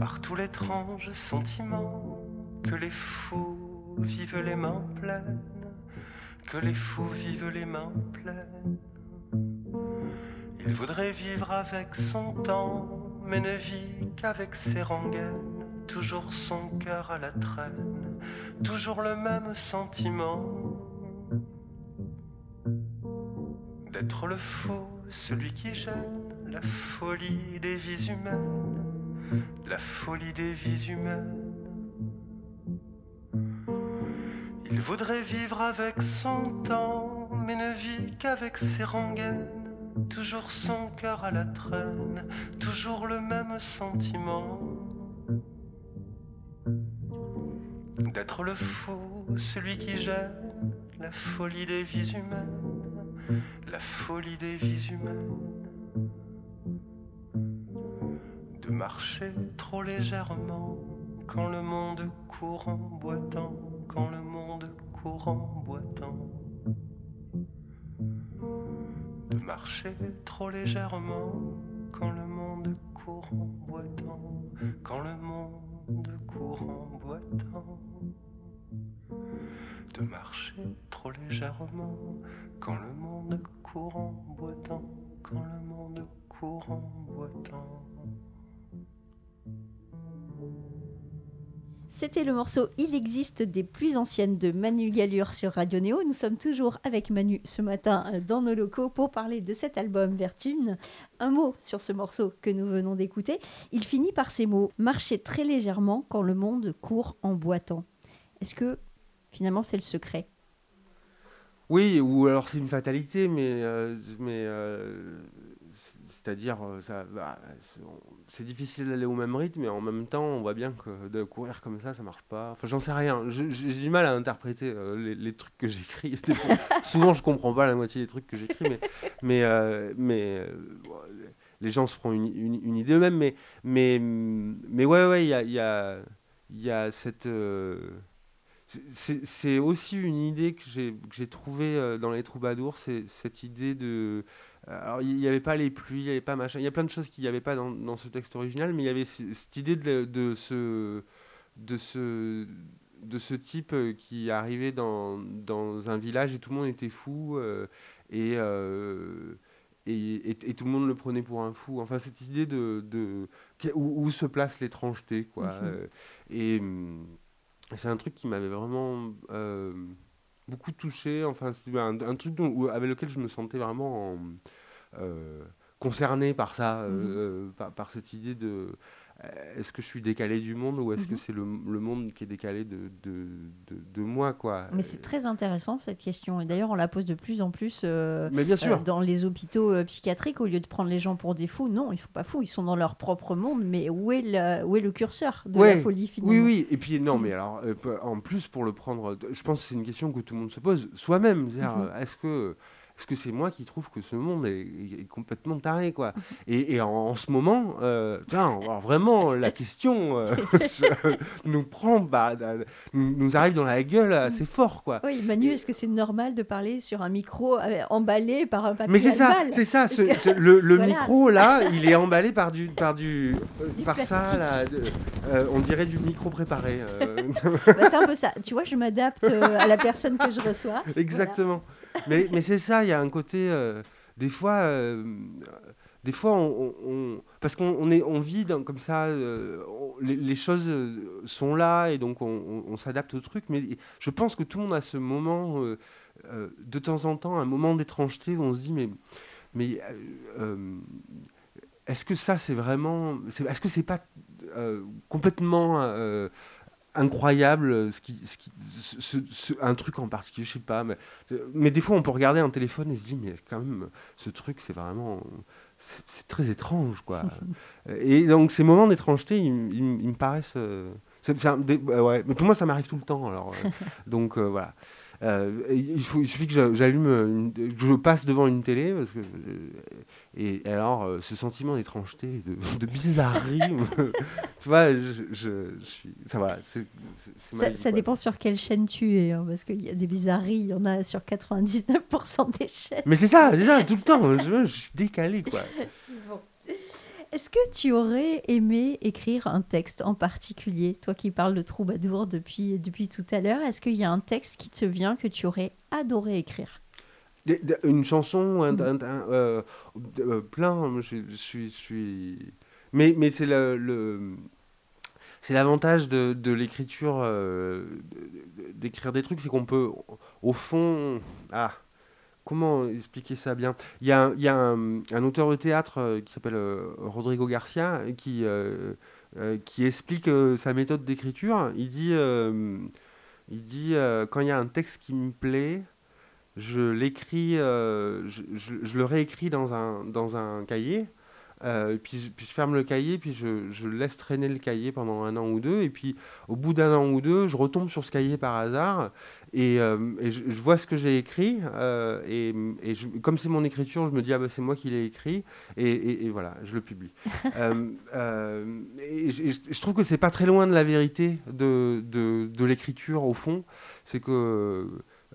partout l'étrange sentiment que les fous vivent les mains pleines, que les fous vivent les mains pleines. Il voudrait vivre avec son temps, mais ne vit qu'avec ses rengaines. Toujours son cœur à la traîne, toujours le même sentiment d'être le fou, celui qui gêne, la folie des vies humaines, la folie des vies humaines. Il voudrait vivre avec son temps, mais ne vit qu'avec ses rengaines. Toujours son cœur à la traîne, toujours le même sentiment. D'être le fou, celui qui gêne la folie des vies humaines, la folie des vies humaines, de marcher trop légèrement quand le monde court en boitant, quand le monde court en boitant de marcher trop légèrement quand le monde court en boitant, quand le monde court en boitant. De marcher trop légèrement quand le monde court en boitant, quand le monde court en boitant. C'était le morceau Il existe des plus anciennes de Manu Galure sur Radio Néo. Nous sommes toujours avec Manu ce matin euh, dans nos locaux pour parler de cet album Vertune. Un mot sur ce morceau que nous venons d'écouter. Il finit par ces mots Marcher très légèrement quand le monde court en boitant. Est-ce que finalement c'est le secret? Oui, ou alors c'est une fatalité, mais, euh, mais euh, c'est-à-dire, euh, c'est- difficile d'aller au même rythme, mais en même temps, on voit bien que de courir comme ça, ça marche pas. Enfin, j'en sais rien. J'ai du mal à interpréter euh, les, trucs que j'écris. Souvent, je comprends pas la moitié des trucs que j'écris, mais, mais, euh, mais les gens se feront une, une- idée eux-mêmes. Mais, mais, mais ouais, ouais, il y a, y a, y a cette. c'est- aussi une idée que j'ai trouvée dans les troubadours, c'est cette idée de alors, il n'y avait pas les pluies, il n'y avait pas machin. Il y a plein de choses qu'il n'y avait pas dans, dans ce texte original, mais il y avait cette idée de, de ce, de, ce, de ce type euh, qui arrivait dans, dans un village et tout le monde était fou euh, et, euh, et, et- et tout le monde le prenait pour un fou. Enfin, cette idée de, de où, où se place l'étrangeté, quoi. Mhm. Euh, et hum, c'est un truc qui m'avait vraiment euh, beaucoup touché. Enfin, c'est un, un truc dont- avec lequel je me sentais vraiment en- euh, concerné par ça, euh, Mhm. euh, par, par cette idée de euh, est-ce que je suis décalé du monde ou est-ce que Mhm. c'est le, le monde qui est décalé de, de, de, de moi, quoi? Mais c'est très intéressant cette question. Et d'ailleurs, on la pose de plus en plus euh, Mais bien sûr. euh, dans les hôpitaux euh, psychiatriques. Au lieu de prendre les gens pour des fous, non, ils sont pas fous. Ils sont dans leur propre monde. Mais où est, la- où est le curseur de Ouais. la folie finalement? Oui, oui, et puis non, mais alors, euh, pe- en plus, pour le prendre, je pense que c'est une question que tout le monde se pose soi-même. C'est-à-dire, Mhm. euh, est-ce que est-ce que c'est moi qui trouve que ce monde est, complètement taré, quoi. Et, et en, en ce moment, euh, vraiment, la question euh, nous prend, bah, euh, nous, nous arrive dans la gueule assez fort, quoi. Oui, Manu, est-ce que c'est normal de parler sur un micro euh, emballé par un papier Mais c'est ça, c'est ça. ce- Parce que- ce- le le Voilà. micro là, il est emballé par du, par du, euh, Du par ça, là, euh, on dirait du micro préparé. euh. Bah, C'est un peu ça. Tu vois, je m'adapte euh, à la personne que je reçois. Exactement. Mais, mais c'est ça, il y a un côté. euh, des fois. euh, des fois, parce qu'on on est, vit comme ça, euh, les, choses sont là et donc on, s'adapte au truc. Mais je pense que tout le monde a ce moment, de temps en temps, un moment d'étrangeté où on se dit mais, mais est-ce que ça c'est vraiment, est-ce que c'est pas complètement incroyable, ce qui, ce qui, ce- ce- un truc en particulier, je sais pas, mais, mais des fois on peut regarder un téléphone et se dire, mais quand même, ce truc, c'est vraiment, c'est très étrange, quoi. et donc ces moments d'étrangeté, ils, me paraissent, euh, des- ouais, ouais. mais pour moi ça m'arrive tout le temps, alors, euh, donc euh, voilà. Euh, il, faut, il suffit que j'a- j'allume, que je passe devant une télé, parce que, euh, et, alors euh, ce sentiment d'étrangeté, de, de bizarrerie, tu vois, je, je, je suis, ça va, Ça, vie, ça quoi. dépend sur quelle chaîne tu es, hein, parce qu'il y a des bizarreries, il y en a sur 99% des chaînes. Mais c'est ça, déjà, tout le temps, je, je suis décalé, quoi. Est-ce que tu aurais aimé écrire un texte en particulier Toi qui parles de troubadour depuis, depuis tout à l'heure, est-ce qu'il y a un texte qui te vient que tu aurais adoré écrire? Une chanson, un, un- un- euh, euh, plein, je, je suis, je suis... Mais, mais c'est le... le- C'est l'avantage de, de l'écriture, euh, d'écrire des trucs, c'est qu'on peut, au fond, ah, comment expliquer ça bien? Il y a, un- auteur de théâtre euh, qui s'appelle euh, Rodrigo Garcia qui, euh, qui explique sa méthode d'écriture. Il dit, quand il y a un texte qui me plaît, je l'écris, je, le réécris dans un, cahier. puis, je- ferme le cahier, puis je laisse traîner le cahier pendant un an ou deux. Et puis au bout d'un an ou deux, je retombe sur ce cahier par hasard et, euh, et je, je vois ce que j'ai écrit. euh, et et je- comme c'est mon écriture, je me dis, ah bah, c'est moi qui l'ai écrit. Et, voilà, je le publie. Euh, et je, et je- je trouve que c'est pas très loin de la vérité de, de, de l'écriture au fond. C'est que.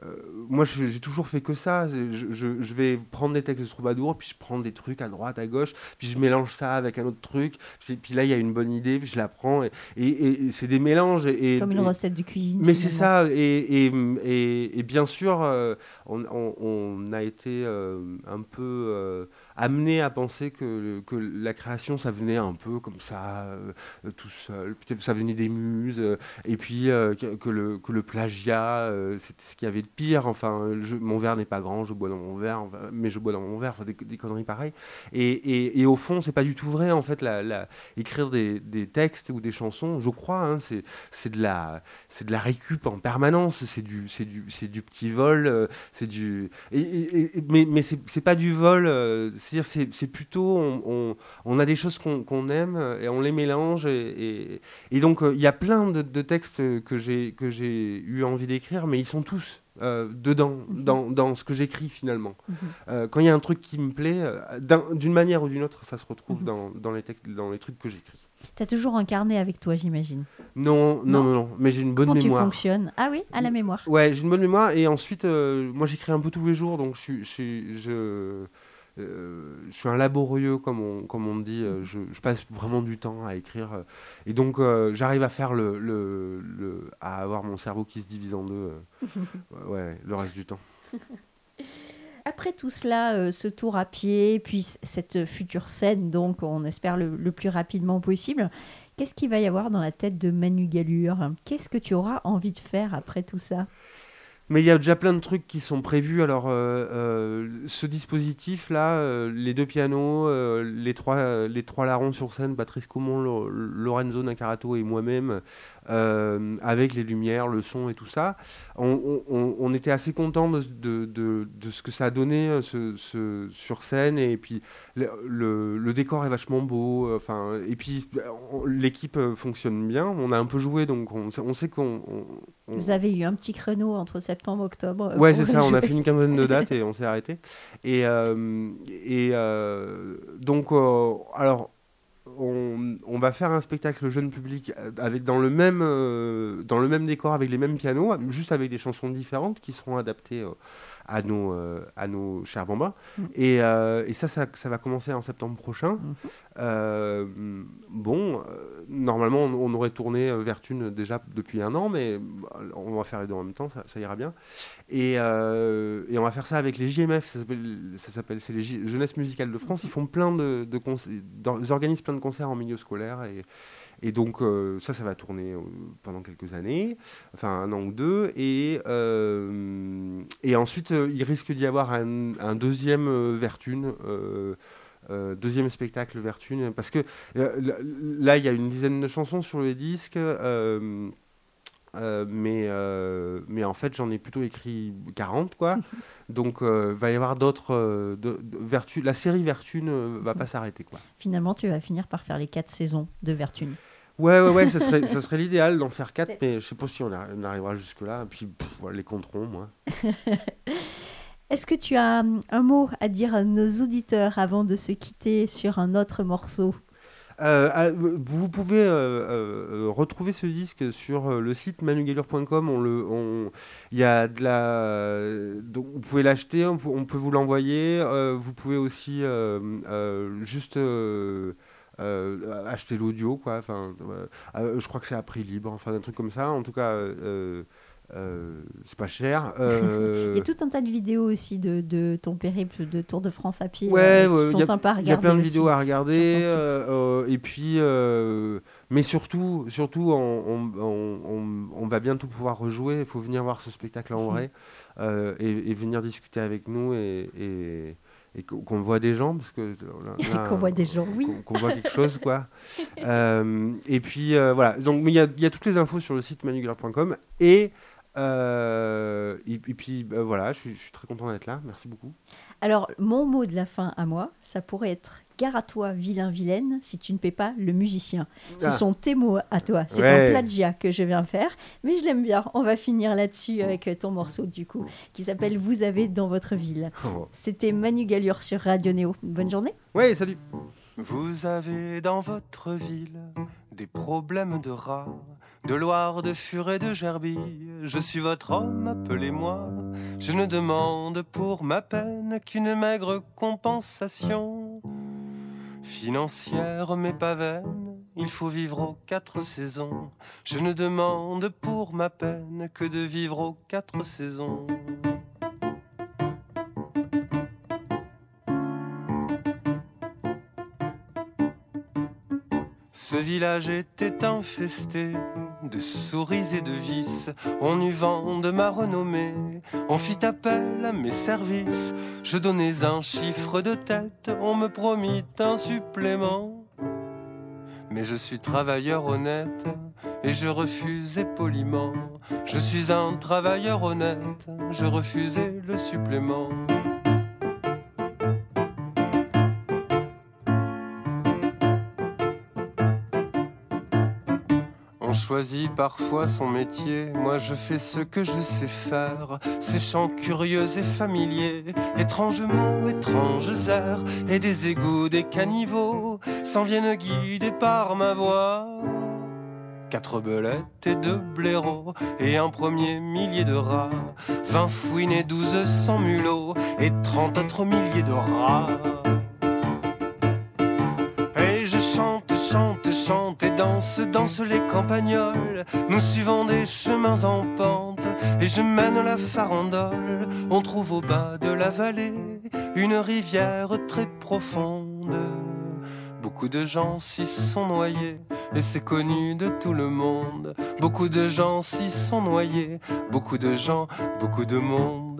Euh, moi, j'ai toujours fait que ça. Je, je- je vais prendre des textes de troubadour, puis je prends des trucs à droite, à gauche, puis je mélange ça avec un autre truc. Puis, puis là, il y a une bonne idée, puis je la prends. Et, et- et c'est des mélanges. Et, Comme une et- recette de cuisine. mais c'est ça, et, bien sûr, euh, on, on- on a été euh, un peu euh, amené à penser que, que la création, ça venait un peu comme ça, euh, euh, tout seul, peut-être ça venait des muses, euh, et puis que, le, que le plagiat, c'était ce qu'il y avait de pire. Enfin, je- mon verre n'est pas grand, je bois dans mon verre, mais je bois dans mon verre, enfin, des, conneries pareilles. Et, et- et au fond, c'est pas du tout vrai, en fait, la, écrire des, des textes ou des chansons, je crois, hein, c'est de la de la récup en permanence, c'est du, du, du petit vol, c'est du, et- mais, mais c'est pas du vol, c'est-à-dire c'est, c'est plutôt, on, on, on a des choses qu'on, aime euh, et on les mélange et, et, et donc euh, il y a plein de, de textes que j'ai, que j'ai eu envie d'écrire, mais ils sont tous euh, dedans, Mhm. dans, dans ce que j'écris finalement. Mhm. Euh, quand il y a un truc qui me plaît, d'un- d'une manière ou d'une autre, ça se retrouve Mhm. dans, dans, les textes, dans les trucs que j'écris. T'as toujours un carnet avec toi, j'imagine. Non, non, Non non, mais j'ai une bonne Comment tu mémoire. fonctionnes? Ah oui, à la mémoire. Ouais, j'ai une bonne mémoire et ensuite, euh, moi j'écris un peu tous les jours, donc je, euh, je suis un laborieux comme on, comme on dit. euh, je, je passe vraiment du temps à écrire euh, et donc euh, j'arrive à faire le, le, le- à avoir mon cerveau qui se divise en deux. ouais, le reste du temps. Après tout cela, euh, ce tour à pied, puis cette future scène, donc on espère le, le plus rapidement possible, qu'est-ce qu'il va y avoir dans la tête de Manu Galure? Qu'est-ce que tu auras envie de faire après tout ça? Mais il y a déjà plein de trucs qui sont prévus. Alors, euh, euh, ce dispositif-là, euh, les deux pianos, les, trois, les trois larrons sur scène, Patrice Comon, Lo- Lorenzo Nacarato et moi-même, euh, avec les lumières, le son et tout ça, on, on- on- on était assez contents de, de- de- de ce que ça a donné euh, ce- ce- sur scène. Et puis, le, le- le décor est vachement beau. euh, Enfin, et puis, l'équipe fonctionne bien. On a un peu joué, donc on, sait- on sait qu'on... on- on- Vous avez eu un petit créneau entre septembre et octobre. Ouais, c'est ça, on a fait une quinzaine de dates et on s'est arrêté. Et, euh, et euh, donc, alors, on, va faire un spectacle jeune public avec, dans, le même, euh, dans le même décor, avec les mêmes pianos, juste avec des chansons différentes qui seront adaptées euh, à, nos, euh, à nos chers bambins. Mm. Et, euh, et ça, ça, ça va commencer en septembre prochain. Mhm. Euh, bon, normalement, on, on aurait tourné euh, Vertune déjà depuis un an, mais bah, on va faire les deux en même temps, ça, ça ira bien. Et, et on va faire ça avec les JMF, ça s'appelle, c'est les J- Jeunesse Musicale de France. Ils font plein de, de concerts, ils organisent plein de concerts en milieu scolaire et, et donc euh, ça, ça va tourner euh, pendant quelques années, enfin un an ou deux. Et, euh, et ensuite, euh, il risque d'y avoir un, un deuxième euh, Vertune. euh, euh, deuxième spectacle Vertune parce que euh, là- il y a une dizaine de chansons sur le disque euh, euh, mais, euh, mais en fait, j'en ai plutôt écrit 40, quoi. Donc, il va y avoir d'autres. La série Vertu ne va pas s'arrêter, quoi. Finalement, tu vas finir par faire les quatre saisons de Vertu. Ouais, ouais, ouais, ça serait, ça serait l'idéal d'en faire quatre, mais je sais pas si on, arrivera jusque-là. Puis, les compteront, moi. Est-ce que tu as un mot à dire à nos auditeurs avant de se quitter sur un autre morceau? Euh, ah, vous pouvez euh, euh, retrouver ce disque sur le site manugallure.com. On le, y a de la, donc vous pouvez l'acheter, on, peut vous l'envoyer. vous pouvez aussi juste acheter l'audio, quoi. Enfin, je crois que c'est à prix libre, enfin un truc comme ça. En tout cas. Euh, c'est pas cher. il y a tout un tas de vidéos aussi de, de ton périple de Tour de France à pied ouais, euh, qui sont sympas à regarder. Il y a plein de vidéos à regarder. Euh, et puis, mais surtout, surtout on, on, on, va bientôt pouvoir rejouer. Il faut venir voir ce spectacle en vrai et, venir discuter avec nous et, et et qu'on voit des gens parce que qu'on voit des gens oui qu'on voit quelque chose quoi et puis voilà donc il y, y, a toutes les infos sur le site manugular.com et euh, et, puis bah, voilà, je suis, très content d'être là. Merci beaucoup. Alors, mon mot de la fin à moi, ça pourrait être Gare à toi, vilain, vilaine, si tu ne paies pas le musicien. Ce ah. sont tes mots à toi. C'est un plagiat que je viens faire, mais je l'aime bien. On va finir là-dessus avec ton morceau, du coup, qui s'appelle Vous avez dans votre ville. Oh. C'était Manu Galure sur Radio Néo. Bonne journée. Oui, salut. Vous avez dans votre ville des problèmes de rats de Loire, de Furet, de Gerbille. Je suis votre homme, appelez-moi. Je ne demande pour ma peine qu'une maigre compensation financière, mais pas vaine. Il faut vivre aux quatre saisons. Je ne demande pour ma peine que de vivre aux quatre saisons. Ce village était infesté de souris et de vis. On eut vent de ma renommée, on fit appel à mes services. Je donnais un chiffre de tête, on me promit un supplément. Mais je suis travailleur honnête et je refusais poliment. Je suis un travailleur honnête, je refusais le supplément. Choisit parfois son métier, moi je fais ce que je sais faire. Ces chants curieux et familiers, étranges mots, étranges airs, et des égouts, des caniveaux, s'en viennent guidés par ma voix. Quatre belettes et deux blaireaux, et un premier millier de rats, vingt fouines et douze cents mulots, et trente autres milliers de rats. chante et danse, danse les campagnols. Nous suivons des chemins en pente et je mène la farandole. On trouve au bas de la vallée une rivière très profonde. Beaucoup de gens s'y sont noyés et c'est connu de tout le monde. Beaucoup de gens s'y sont noyés, beaucoup de gens, beaucoup de monde.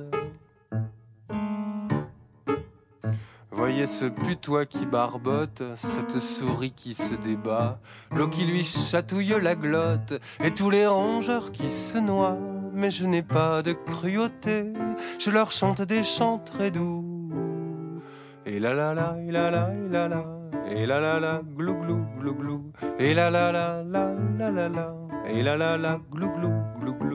Voyez ce putois qui barbote, cette souris qui se débat, l'eau qui lui chatouille la glotte, et tous les rongeurs qui se noient. Mais je n'ai pas de cruauté, je leur chante des chants très doux. Et la la la, et la la, et la la, et la la la, glou glou glou glou, et la la la la la la la, et la la la, glou glou glou glou.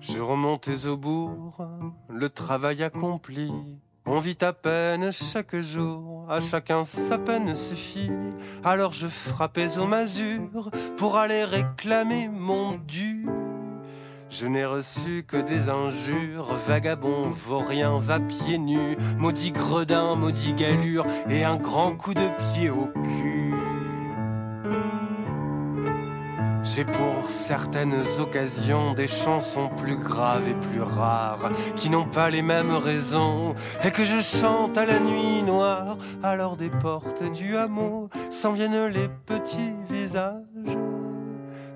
Je remontais au bourg, le travail accompli. On vit à peine chaque jour, à chacun sa peine suffit. Alors je frappais aux masures pour aller réclamer mon dû. Je n'ai reçu que des injures, vagabond, vaurien, va pieds nus, maudit gredin, maudit galure, et un grand coup de pied au cul. J'ai pour certaines occasions des chansons plus graves et plus rares, qui n'ont pas les mêmes raisons, et que je chante à la nuit noire. Alors des portes du hameau s'en viennent les petits visages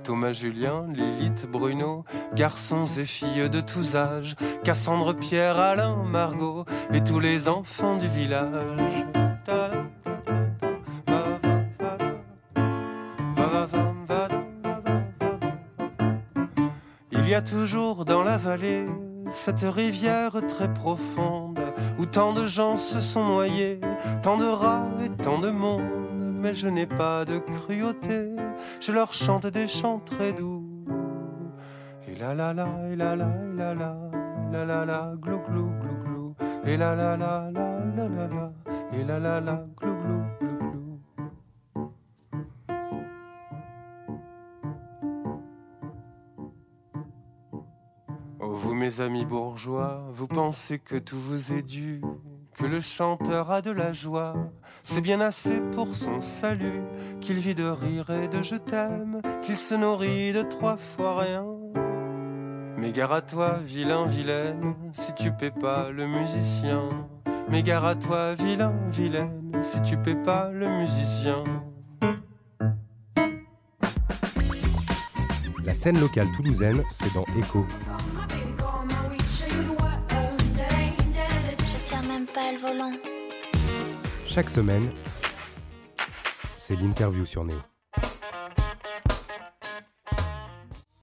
Thomas Julien, Lilith Bruno, garçons et filles de tous âges, Cassandre Pierre, Alain, Margot et tous les enfants du village. Il y a toujours dans la vallée cette rivière très profonde où tant de gens se sont noyés, tant de rats et tant de monde. Mais je n'ai pas de cruauté, je leur chante des chants très doux. Et la la la, et la la, et la la, la la la, glou glou glou glou. Et la la la la, la la la, et la la la, glou vous mes amis bourgeois, vous pensez que tout vous est dû, que le chanteur a de la joie. C'est bien assez pour son salut, qu'il vit de rire et de je t'aime, qu'il se nourrit de trois fois rien. Mais gare à toi, vilain, vilaine, si tu paies pas le musicien. Mais gare à toi, vilain, vilaine, si tu paies pas le musicien. La scène locale toulousaine, c'est dans Echo. Chaque semaine, c'est l'interview sur Néo.